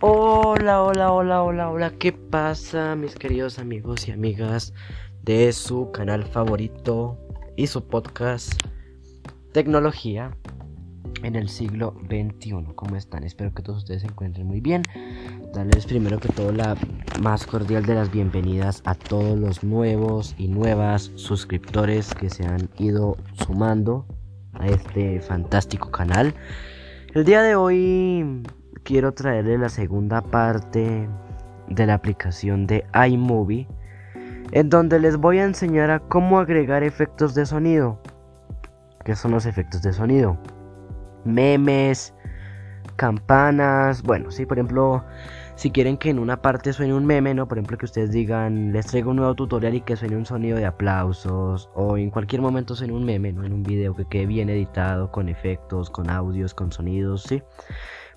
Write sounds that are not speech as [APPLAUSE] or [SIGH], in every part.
Hola, hola, hola, hola, hola. ¿Qué pasa, mis queridos amigos y amigas de su canal favorito y su podcast Tecnología en el siglo XXI? ¿Cómo están? Espero que todos ustedes se encuentren muy bien. Darles primero que todo la más cordial de las bienvenidas a todos los nuevos y nuevas suscriptores que se han ido sumando a este fantástico canal. El día de hoy quiero traerle la segunda parte de la aplicación de iMovie, en donde les voy a enseñar a cómo agregar efectos de sonido. ¿Qué son los efectos de sonido? Memes, campanas, bueno, si por ejemplo si quieren que en una parte suene un meme, ¿no? Por ejemplo, que ustedes digan, les traigo un nuevo tutorial y que suene un sonido de aplausos, o en cualquier momento suene un meme, ¿no? En un video que quede bien editado, con efectos, con audios, con sonidos, ¿sí?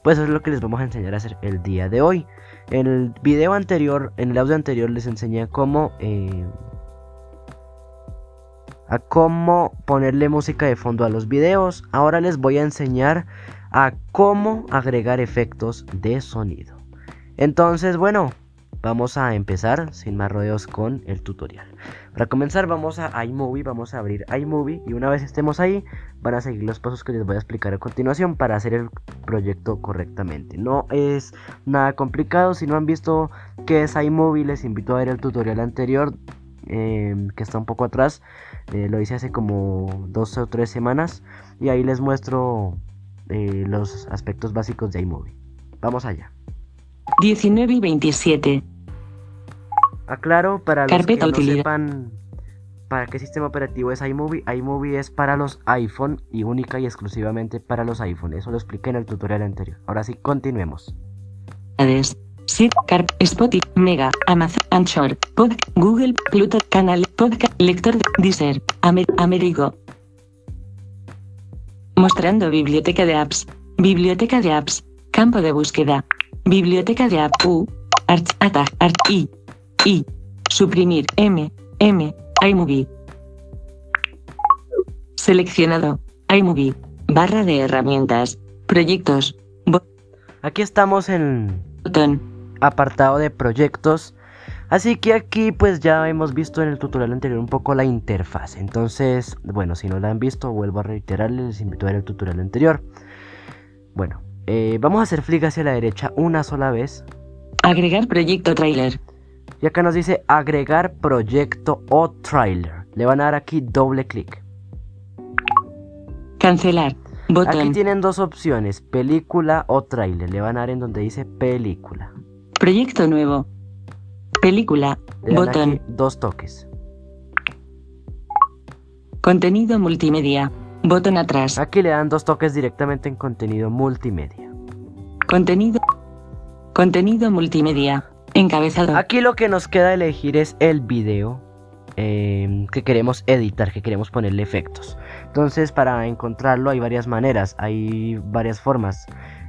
Pues eso es lo que les vamos a enseñar a hacer el día de hoy. En el video anterior, en el audio anterior les enseñé cómo... Eh, a cómo ponerle música de fondo a los videos. Ahora les voy a enseñar a cómo agregar efectos de sonido. Entonces, bueno, vamos a empezar sin más rodeos con el tutorial. Para comenzar vamos a iMovie, vamos a abrir iMovie y una vez estemos ahí van a seguir los pasos que les voy a explicar a continuación para hacer el proyecto correctamente. No es nada complicado, si no han visto qué es iMovie les invito a ver el tutorial anterior em, que está un poco atrás. Eh, lo hice hace como dos o tres semanas y ahí les muestro eh, los aspectos básicos de iMovie. Vamos allá. 19 y 27. Aclaro para los Carpeta que no utilidad. sepan para qué sistema operativo es iMovie. iMovie es para los iPhone y única y exclusivamente para los iPhone. Eso lo expliqué en el tutorial anterior. Ahora sí, continuemos. Carp, Spotify, Mega, Amazon, Anchor, Pod, Google, Pluto, Canal, Podcast, Lector, de- Deezer, Amer, Amerigo. Mostrando biblioteca de apps. Biblioteca de apps. Campo de búsqueda. Biblioteca de app U. Arch, ata, art, I. I. Suprimir. M. M. iMovie. Seleccionado. iMovie. Barra de herramientas. Proyectos. Aquí estamos en Botón. apartado de proyectos. Así que aquí pues ya hemos visto en el tutorial anterior un poco la interfaz. Entonces, bueno, si no la han visto, vuelvo a reiterarles, les invito a ver el tutorial anterior. Bueno, eh, vamos a hacer flick hacia la derecha una sola vez. Agregar proyecto trailer. Y acá nos dice agregar proyecto o trailer. Le van a dar aquí doble clic. Cancelar. Aquí Botón. tienen dos opciones, película o trailer. Le van a dar en donde dice película. Proyecto nuevo. Película. Le dan Botón. aquí dos toques. Contenido multimedia. Botón atrás. Aquí le dan dos toques directamente en contenido multimedia. Contenido. Contenido multimedia. Encabezado. Aquí lo que nos queda elegir es el video eh, que queremos editar, que queremos ponerle efectos. Entonces para encontrarlo hay varias maneras, hay varias formas.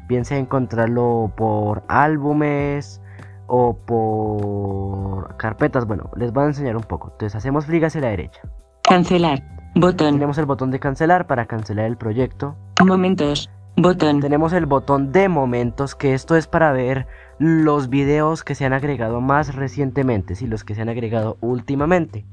Bien sea encontrarlo por álbumes o por carpetas. Bueno, les voy a enseñar un poco. Entonces hacemos flick hacia la derecha. Cancelar. Botón. Tenemos el botón de cancelar para cancelar el proyecto. Momentos. Botón. Tenemos el botón de momentos, que esto es para ver los videos que se han agregado más recientemente, y los que se han agregado últimamente.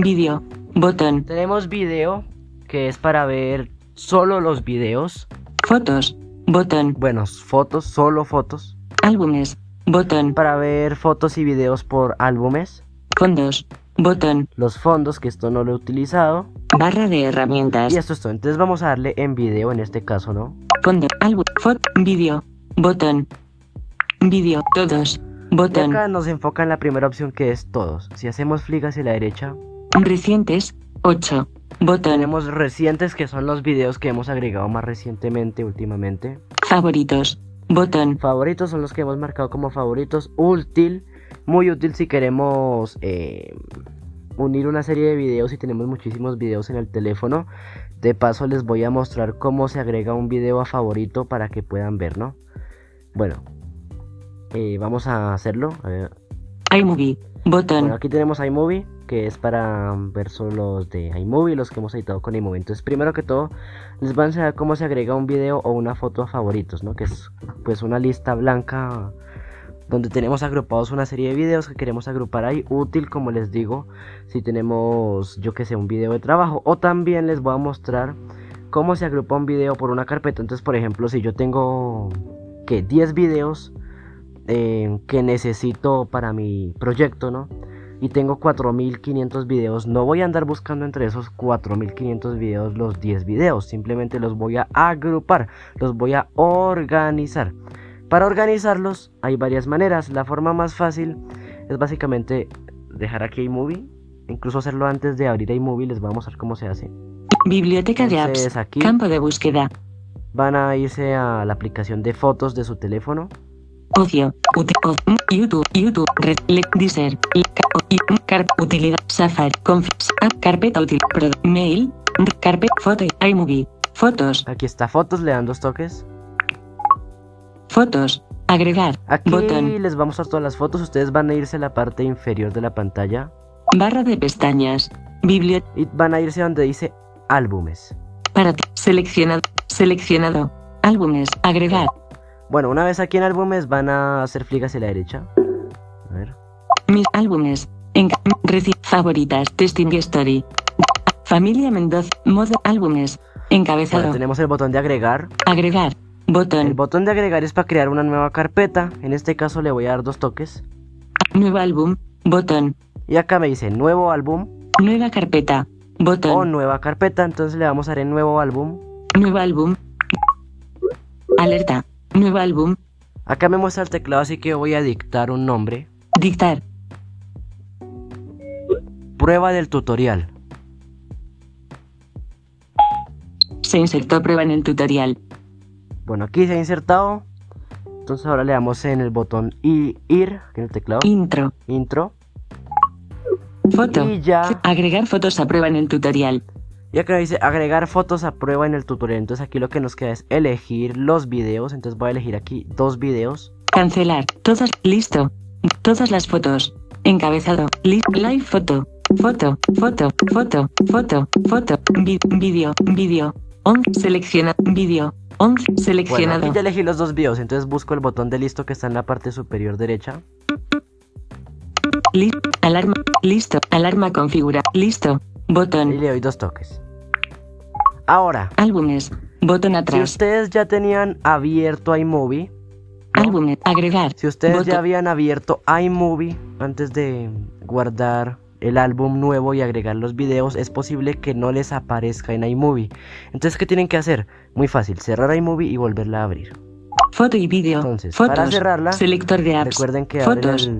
Vídeo. Botón. Tenemos video, que es para ver solo los videos. Fotos. Botón. Bueno, fotos, solo fotos. Álbumes. Botón. Para ver fotos y videos por álbumes. Fondos. Botón. Los fondos, que esto no lo he utilizado. Barra de herramientas. Y esto es todo. Entonces vamos a darle en video en este caso, ¿no? Fondo. Álbum. Foto. Vídeo. Botón. Vídeo. Todos. Y Botón. acá nos enfoca en la primera opción que es todos. Si hacemos flick hacia la derecha, Recientes. 8. Botón. tenemos recientes que son los videos que hemos agregado más recientemente, últimamente. Favoritos. Botón. Favoritos son los que hemos marcado como favoritos. Útil, muy útil si queremos eh, unir una serie de videos y tenemos muchísimos videos en el teléfono. De paso les voy a mostrar cómo se agrega un video a favorito para que puedan ver, ¿no? Bueno, eh, vamos a hacerlo. A ver. iMovie. Botón. Bueno, aquí tenemos iMovie, que es para ver solo los de iMovie, los que hemos editado con iMovie. Entonces, primero que todo, les voy a enseñar cómo se agrega un video o una foto a favoritos, ¿no? Que es pues una lista blanca donde tenemos agrupados una serie de videos que queremos agrupar ahí, útil como les digo, si tenemos, yo que sé, un video de trabajo. O también les voy a mostrar cómo se agrupa un video por una carpeta. Entonces, por ejemplo, si yo tengo que 10 videos eh, que necesito para mi proyecto, ¿no? Y tengo 4500 videos, no voy a andar buscando entre esos 4500 videos los 10 videos, simplemente los voy a agrupar, los voy a organizar. Para organizarlos hay varias maneras. La forma más fácil es básicamente dejar aquí iMovie, incluso hacerlo antes de abrir iMovie, les voy a mostrar cómo se hace. Biblioteca de apps. aquí- Campo de búsqueda. Van a irse a la aplicación de fotos de su teléfono. Ocio. YouTube. YouTube. Red. Deezer. utilidad. Safari. Conf. app, carpeta útil. Mail. Carpeta. Foto. iMovie. Fotos. Aquí está fotos, le dan dos toques. Fotos. Agregar. Aquí Botón. les vamos a todas las fotos. Ustedes van a irse a la parte inferior de la pantalla Barra de pestañas. Biblioteca. y van a irse donde dice álbumes. Para. Seleccionado. Seleccionado. Álbumes. Agregar. Bueno, una vez aquí en álbumes van a hacer clic hacia la derecha. A ver. Mis álbumes. En favoritas. Testing Story. Familia Mendoza. Modo álbumes. Encabezado. Bueno, tenemos el botón de agregar. Agregar. El Botón. botón de agregar es para crear una nueva carpeta. En este caso le voy a dar dos toques. Nuevo álbum. Botón. Y acá me dice nuevo álbum Nueva carpeta. o Botón. nueva carpeta. Entonces le vamos a dar en nuevo álbum. Nuevo álbum. Alerta. Nuevo álbum. Acá me muestra el teclado, así que voy a dictar un nombre. Dictar. Prueba del tutorial. Se insertó prueba en el tutorial. Bueno, aquí se ha insertado. Entonces ahora le damos en el botón I- ir, aquí en el teclado, Intro. intro. Foto. Y ya, Agregar fotos a prueba en el tutorial. y acá dice agregar fotos a prueba en el tutorial. Entonces aquí lo que nos queda es elegir los videos. Entonces voy a elegir aquí dos videos. Cancelar. Todas. Listo. Todas las fotos. Encabezado. Li- live foto. Foto. Foto. Foto. Foto. Foto. Vídeo. Vídeo. On. Selecciona. Vídeo. On. Bueno, Seleccionado. aquí ya elegí los dos videos. Entonces busco el botón de listo que está en la parte superior derecha. Li- alarma. Listo. Alarma configura. Listo. Y Botón. le doy dos toques. Ahora, Álbumes. Botón si atrás. ustedes ya tenían abierto iMovie, ¿no? Álbumes. Agregar. Si ustedes Botón. ya habían abierto iMovie antes de guardar el álbum nuevo y agregar los videos, es posible que no les aparezca en iMovie. Entonces, ¿qué tienen que hacer? Muy fácil, cerrar iMovie y volverla a abrir. Foto y vídeo. Entonces, Fotos. para cerrarla, Selector de apps. Recuerden que abren Fotos.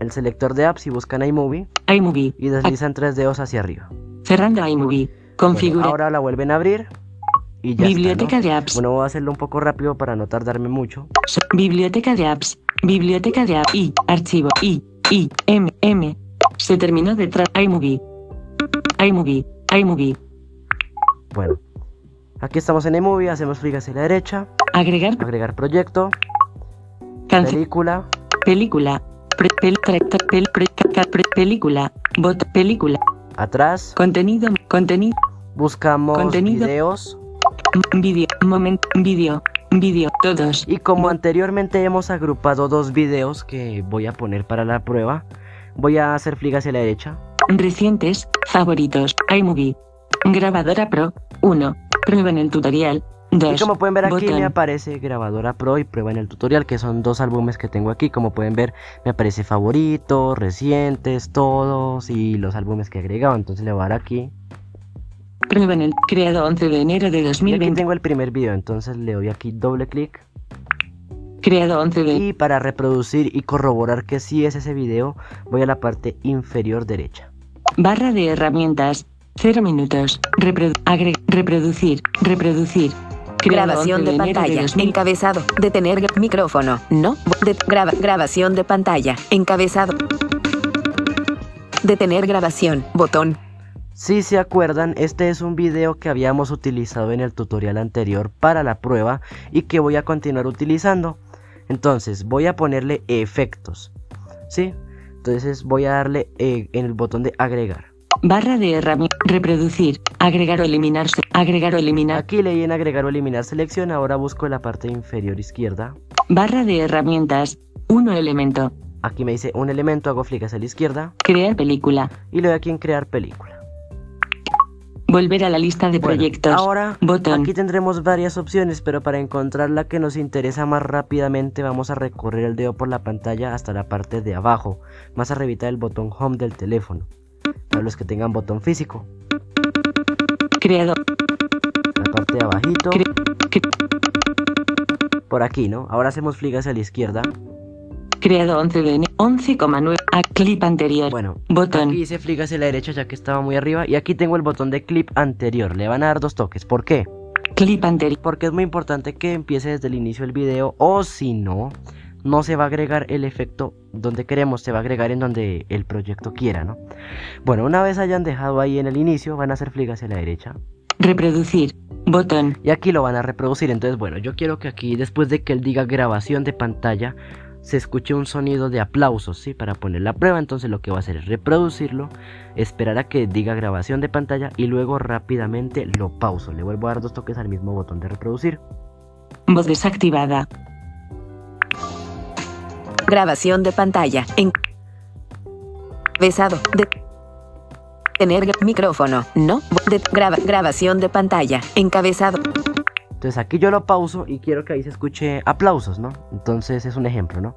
el, selector de apps y buscan iMovie iMovie. y deslizan tres dedos hacia arriba. Cerrando iMovie. Bueno, Configura. ahora la vuelven a abrir y ya Biblioteca está, ¿no? de apps. Bueno, voy a hacerlo un poco rápido para no tardarme mucho. Biblioteca de apps. Biblioteca de apps. I. Archivo. I. I. M. M. Se terminó de iMovie. iMovie. iMovie. Bueno, aquí estamos en iMovie, hacemos clic hacia la derecha, Agregar. agregar proyecto, Cancel. película, Película. Pre- pel- pel- pre- pre- película. Bot. Película. atrás, Contenido. Contenido. buscamos Contenido. videos Vídeo. Momento. Vídeo. Vídeo. Todos. y como anteriormente hemos agrupado dos videos que voy a poner para la prueba, voy a hacer clic hacia la derecha. Recientes. Favoritos. iMovie. Grabadora Pro. 1. Prueba en el tutorial. Y 2. como pueden ver aquí botón. me aparece grabadora pro y prueba en el tutorial, que son dos álbumes que tengo aquí. Como pueden ver me aparece favoritos, recientes, todos y los álbumes que he agregado. Entonces le voy a dar aquí. Prueba en el creado 11 de enero de Y aquí 2020. tengo el primer video, entonces le doy aquí doble clic. Creado 11 de Y para reproducir y corroborar que sí es ese video, voy a la parte inferior derecha. barra de herramientas. 0 minutos. Reprodu- agre- reproducir. Reproducir. Grabación 11 de pantalla. 2000. Encabezado. Detener micrófono. No. De- graba- grabación de pantalla. Encabezado. Detener grabación. Botón. Si se acuerdan, este es un video que habíamos utilizado en el tutorial anterior para la prueba y que voy a continuar utilizando. Entonces voy a ponerle efectos. ¿Sí? Entonces voy a darle eh, en el botón de agregar. Barra de herramientas. Reproducir. Agregar o eliminar. Agregar o eliminar. Aquí leí en agregar o eliminar selección, ahora busco la parte inferior izquierda. Barra de herramientas. 1 elemento. Aquí me dice un elemento, hago clic hacia la izquierda Crear película. y le doy aquí en crear película. Volver a la lista de Bueno, proyectos. ahora Botón. aquí tendremos varias opciones, pero para encontrar la que nos interesa más rápidamente vamos a recorrer el dedo por la pantalla hasta la parte de abajo, más arribita del botón home del teléfono, para los que tengan botón físico. Creador. La parte de abajito, Cre- por aquí, ¿no? Ahora hacemos clic hacia la izquierda. creado 11 de enero. 11,9. A clip anterior. Bueno, Botón. aquí clic hacia la derecha ya que estaba muy arriba y aquí tengo el botón de clip anterior. Le van a dar dos toques. ¿Por qué? Clip anterior. Porque es muy importante que empiece desde el inicio del video o si no, no se va a agregar el efecto donde queremos, se va a agregar en donde el proyecto quiera, ¿no? Bueno, una vez hayan dejado ahí en el inicio, van a hacer hacia la derecha Reproducir. Botón. y aquí lo van a reproducir. Entonces, bueno, yo quiero que aquí, después de que él diga grabación de pantalla, se escuche un sonido de aplausos, ¿sí? Para poner la prueba. Entonces, lo que va a hacer es reproducirlo, esperar a que diga grabación de pantalla y luego rápidamente lo pauso. Le vuelvo a dar dos toques al mismo botón de reproducir. Voz desactivada. Grabación de pantalla. Encabezado. De tener micrófono. No. De graba- grabación de pantalla. Encabezado. Entonces aquí yo lo pauso y quiero que ahí se escuche aplausos, ¿no? Entonces es un ejemplo, ¿no?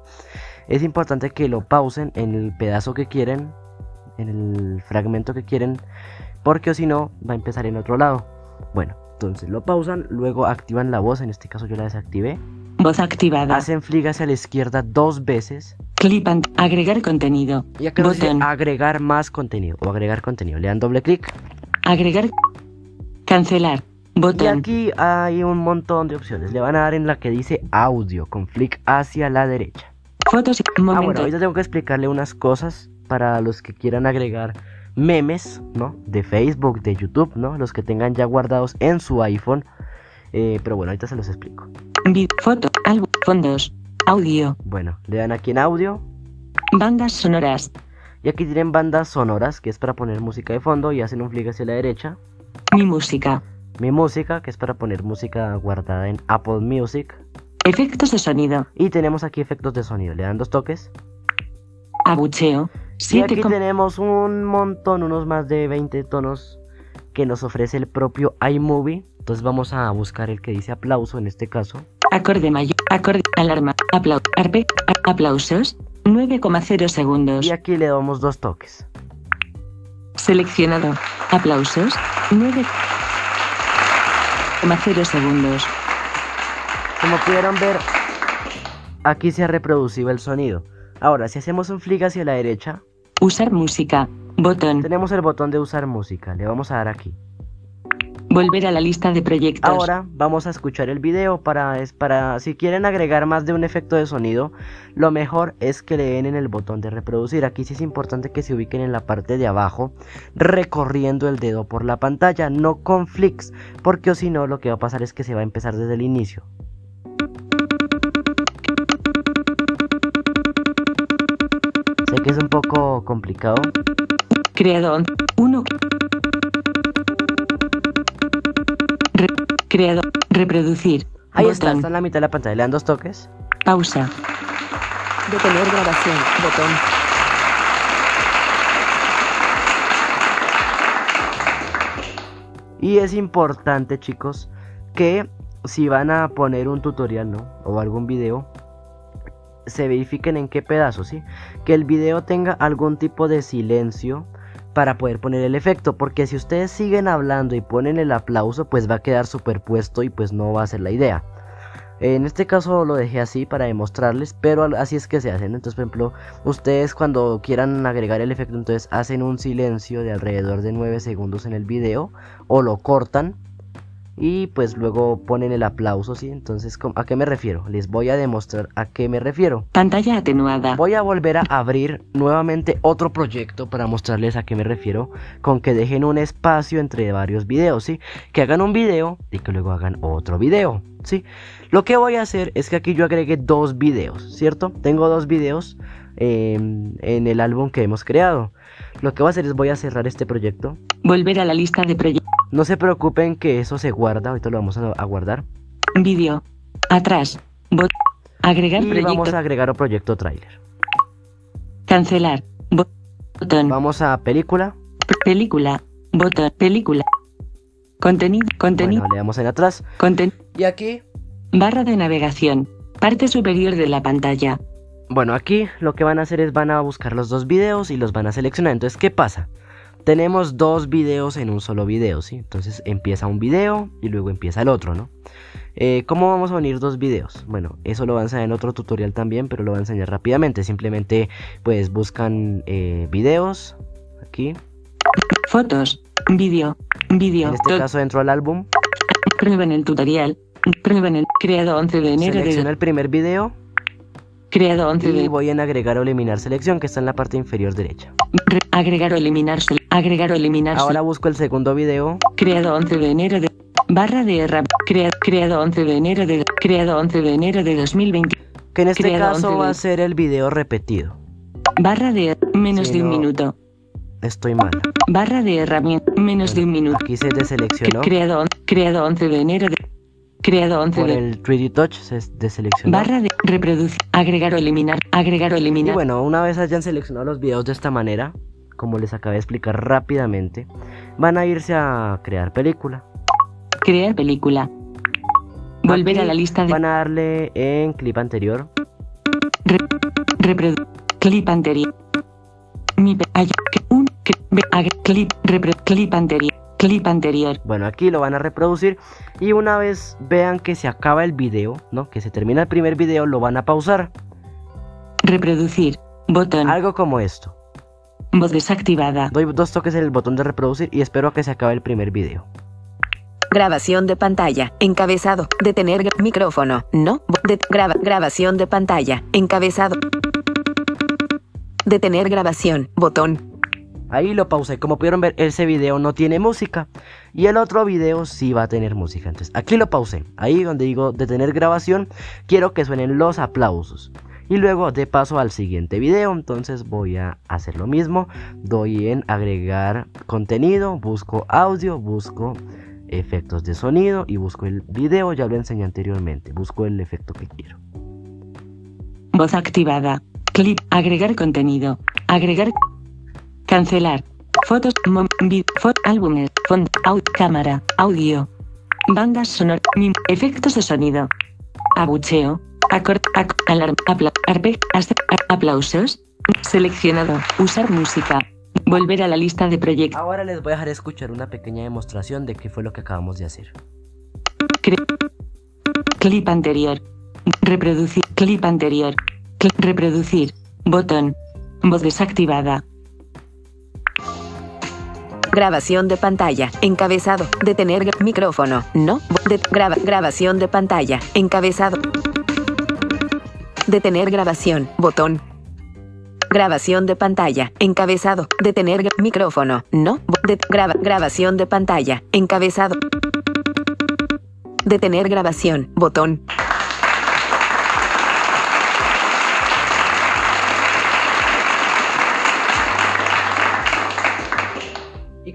Es importante que lo pausen en el pedazo que quieren, en el fragmento que quieren, porque o si no va a empezar en otro lado. Bueno, entonces lo pausan, luego activan la voz, en este caso yo la desactivé. Voz activada. Hacen flick hacia la izquierda dos veces Clip an- Agregar contenido. y acá Botón. agregar más contenido o agregar contenido. Le dan doble clic Agregar. Cancelar. Y aquí hay un montón de opciones. Le van a dar en la que dice audio con flick hacia la derecha. Fotos. Ah, bueno, Momento. ahorita tengo que explicarle unas cosas para los que quieran agregar memes, ¿no? De Facebook, de YouTube, ¿no? Los que tengan ya guardados en su iPhone. Eh, pero bueno, ahorita se los explico. Foto. Álbum. Fondos. Audio. Bueno, le dan aquí en audio. Bandas sonoras. Y aquí tienen bandas sonoras, que es para poner música de fondo. Y hacen un flick hacia la derecha. Mi música. Mi música, que es para poner música guardada en Apple Music. Efectos de sonido. Y tenemos aquí efectos de sonido. Le dan dos toques. Abucheo. Y 7. aquí tenemos un montón, unos más de 20 tonos que nos ofrece el propio iMovie. Entonces vamos a buscar el que dice aplauso en este caso. Acorde mayor. Acorde. Alarma. Aplau. Arpe. a- Aplausos. 9,0 segundos. Y aquí le damos dos toques. Seleccionado. Aplausos. 9,0 segundos. Como pudieron ver, aquí se ha reproducido el sonido. Ahora, si hacemos un flick hacia la derecha, Usar música. Botón. tenemos el botón de usar música. Le vamos a dar aquí. Volver a la lista de proyectos. Ahora vamos a escuchar el video para, es para si quieren agregar más de un efecto de sonido, lo mejor es que le den en el botón de reproducir. Aquí sí es importante que se ubiquen en la parte de abajo, recorriendo el dedo por la pantalla, no con flicks, porque o si no lo que va a pasar es que se va a empezar desde el inicio. Sé que es un poco complicado. Creador. 1. Creador. Reproducir. Ahí está, Botón. está en la mitad de la pantalla. Le dan dos toques. Pausa. Detener grabación. Botón. Y es importante, chicos, que si van a poner un tutorial, ¿no? O algún video, se verifiquen en qué pedazo, ¿sí? Que el video tenga algún tipo de silencio para poder poner el efecto, porque si ustedes siguen hablando y ponen el aplauso, pues va a quedar superpuesto y pues no va a ser la idea. En este caso lo dejé así para demostrarles, pero así es que se hacen. Entonces, por ejemplo, ustedes cuando quieran agregar el efecto, entonces hacen un silencio de alrededor de 9 segundos en el video o lo cortan y pues luego ponen el aplauso, ¿sí? Entonces, ¿cómo- ¿a qué me refiero? Les voy a demostrar a qué me refiero. Pantalla atenuada. Voy a volver a abrir nuevamente otro proyecto para mostrarles a qué me refiero con que dejen un espacio entre varios videos, ¿sí? Que hagan un video y que luego hagan otro video, ¿sí? Lo que voy a hacer es que aquí yo agregué dos videos, ¿cierto? Tengo dos videos em, en el álbum que hemos creado. Lo que voy a hacer es voy a cerrar este proyecto. Volver a la lista de proyectos. No se preocupen que eso se guarda, ahorita lo vamos a, a guardar. Vídeo. Atrás. Bot. Agregar Y proyecto. vamos a agregar un proyecto trailer. Cancelar. Bo- Botón. Vamos a película. Película. Botón. Película. Contenido. Contenido. Bueno, le damos en atrás. Conten. Y aquí, Barra de navegación. Parte superior de la pantalla. Bueno, aquí lo que van a hacer es van a buscar los dos videos y los van a seleccionar. Entonces, ¿qué pasa? Tenemos dos videos en un solo video, ¿sí? Entonces empieza un video y luego empieza el otro, ¿no? Eh, ¿Cómo vamos a unir dos videos? Bueno, eso lo van a enseñar en otro tutorial también, pero lo voy a enseñar rápidamente. Simplemente, pues, buscan eh, videos, aquí. Fotos. Vídeo. Vídeo. En este caso, dentro del álbum, Prueba en el tutorial. Prueba en el. Creado 11 de enero selecciono de. el primer video Creado 11 y de. voy en agregar o eliminar selección, que está en la parte inferior derecha. Re- agregar o eliminar. Agregar o eliminar. Ahora busco el segundo video Creado 11 de enero de. Barra de rap. Crea, creado 11 de enero de. Creado 11 de enero de 2020. Que en este Creado caso 11 va a de- ser el video repetido. Barra de. Menos Sí, de un no. minuto. Estoy mal. Barra de herramienta. Menos de un minuto. Aquí se deseleccionó. Creado, creado 11 de enero de. Creado 11 Por de. el 3D Touch se deseleccionó. Barra de. Reproducir. Agregar o eliminar. Agregar o Y eliminar. bueno, una vez hayan seleccionado los videos de esta manera, como les acabé de explicar rápidamente, van a irse a crear película. Crear película. Volver Aquí a la lista de. Van a darle en clip anterior. Reproducir. Clip anterior. Mi. hay- un. clip. clip anterior. Clip anterior. Bueno, aquí lo van a reproducir. Y una vez vean que se acaba el video, ¿no? Que se termina el primer video, lo van a pausar. Reproducir. Botón. Algo como esto. Voz desactivada. Doy dos toques en el botón de reproducir y espero a que se acabe el primer video. Grabación de pantalla. Encabezado. Detener micrófono. No. Bo- de- graba- grabación de pantalla. Encabezado. Detener grabación. Botón. Ahí lo pausé. Como pudieron ver, ese video no tiene música. Y el otro video sí va a tener música. Entonces, aquí lo pausé. Ahí donde digo detener grabación, quiero que suenen los aplausos. Y luego de paso al siguiente video. Entonces voy a hacer lo mismo. Doy en agregar contenido. Busco audio. Busco efectos de sonido. Y busco el video. Ya lo enseñé anteriormente. Busco el efecto que quiero. Voz activada. Clip. Agregar contenido. Agregar. Cancelar. Fotos. Mom, vid, fo- álbumes. Font. Out. Cámara. Audio. Bandas sonoras. Mim, efectos de sonido. Abucheo. Acort. Ac, alarm. Apla, arpe, a- aplausos. Seleccionado. Usar música. Volver a la lista de proyectos. Ahora les voy a dejar escuchar una pequeña demostración de qué fue lo que acabamos de hacer. Clip anterior. Reproducir. Clip anterior. Cl- reproducir. Botón. Voz desactivada. Grabación de pantalla. Encabezado. Detener micrófono. No. De- graba- grabación de pantalla. Encabezado. Detener grabación. Botón. Grabación de pantalla. Encabezado. Detener micrófono. No. De- graba- grabación de pantalla. Encabezado. Detener grabación. Botón.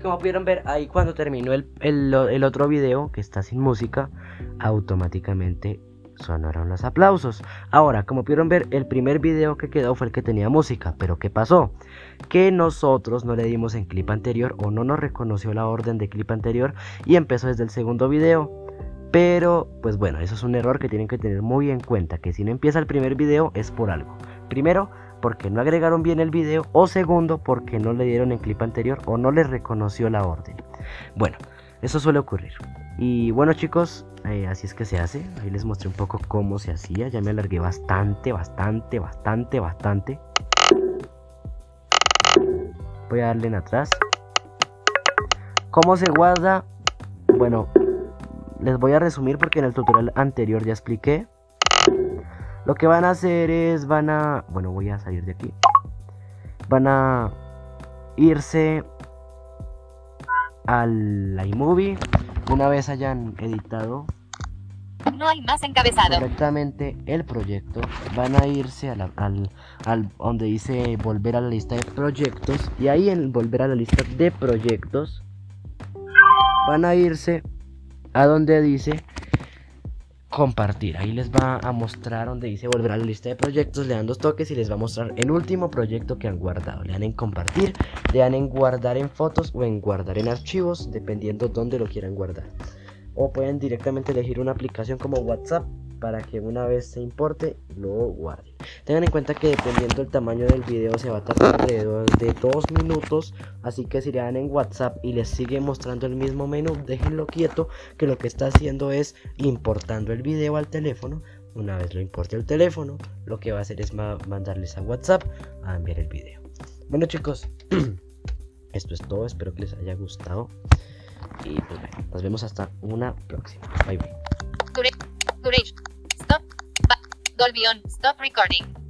Como pudieron ver ahí cuando terminó el, el- otro video que está sin música, automáticamente sonaron los aplausos. Ahora, como pudieron ver, el primer video que quedó fue el que tenía música. Pero ¿qué pasó? Que nosotros no le dimos en clip anterior o no nos reconoció la orden de clip anterior y empezó desde el segundo video. Pero, pues bueno, eso es un error que tienen que tener muy en cuenta, que si no empieza el primer video es por algo. Primero, porque no agregaron bien el video o segundo, porque no le dieron en clip anterior o no les reconoció la orden. Bueno, eso suele ocurrir. Y bueno chicos, eh, así es que se hace. Ahí les mostré un poco cómo se hacía. Ya me alargué bastante, bastante, bastante, bastante. Voy a darle en atrás. ¿Cómo se guarda? Bueno, les voy a resumir porque en el tutorial anterior ya expliqué. Lo que van a hacer es, van a... Bueno, voy a salir de aquí. Van a irse al iMovie. Una vez hayan editado No hay más encabezado. correctamente el proyecto, van a irse a la- al, al donde dice volver a la lista de proyectos y ahí en volver a la lista de proyectos van a irse a donde dice compartir. Ahí les va a mostrar donde dice volver a la lista de proyectos, le dan dos toques y les va a mostrar el último proyecto que han guardado. Le dan en compartir, le dan en guardar en fotos o en guardar en archivos, dependiendo dónde lo quieran guardar. O pueden directamente elegir una aplicación como WhatsApp para que una vez se importe lo guarden. Tengan en cuenta que dependiendo del tamaño del video se va a tardar alrededor de dos minutos. Así que si le dan en WhatsApp y les sigue mostrando el mismo menú, déjenlo quieto que lo que está haciendo es importando el video al teléfono. Una vez lo importe al teléfono, lo que va a hacer es ma- mandarles a WhatsApp a enviar el video. Bueno chicos, [CLEARS THROAT] esto es todo. Espero que les haya gustado. Y pues bueno, nos vemos hasta una próxima. Bye bye. Ba- Dolby on. Stop recording.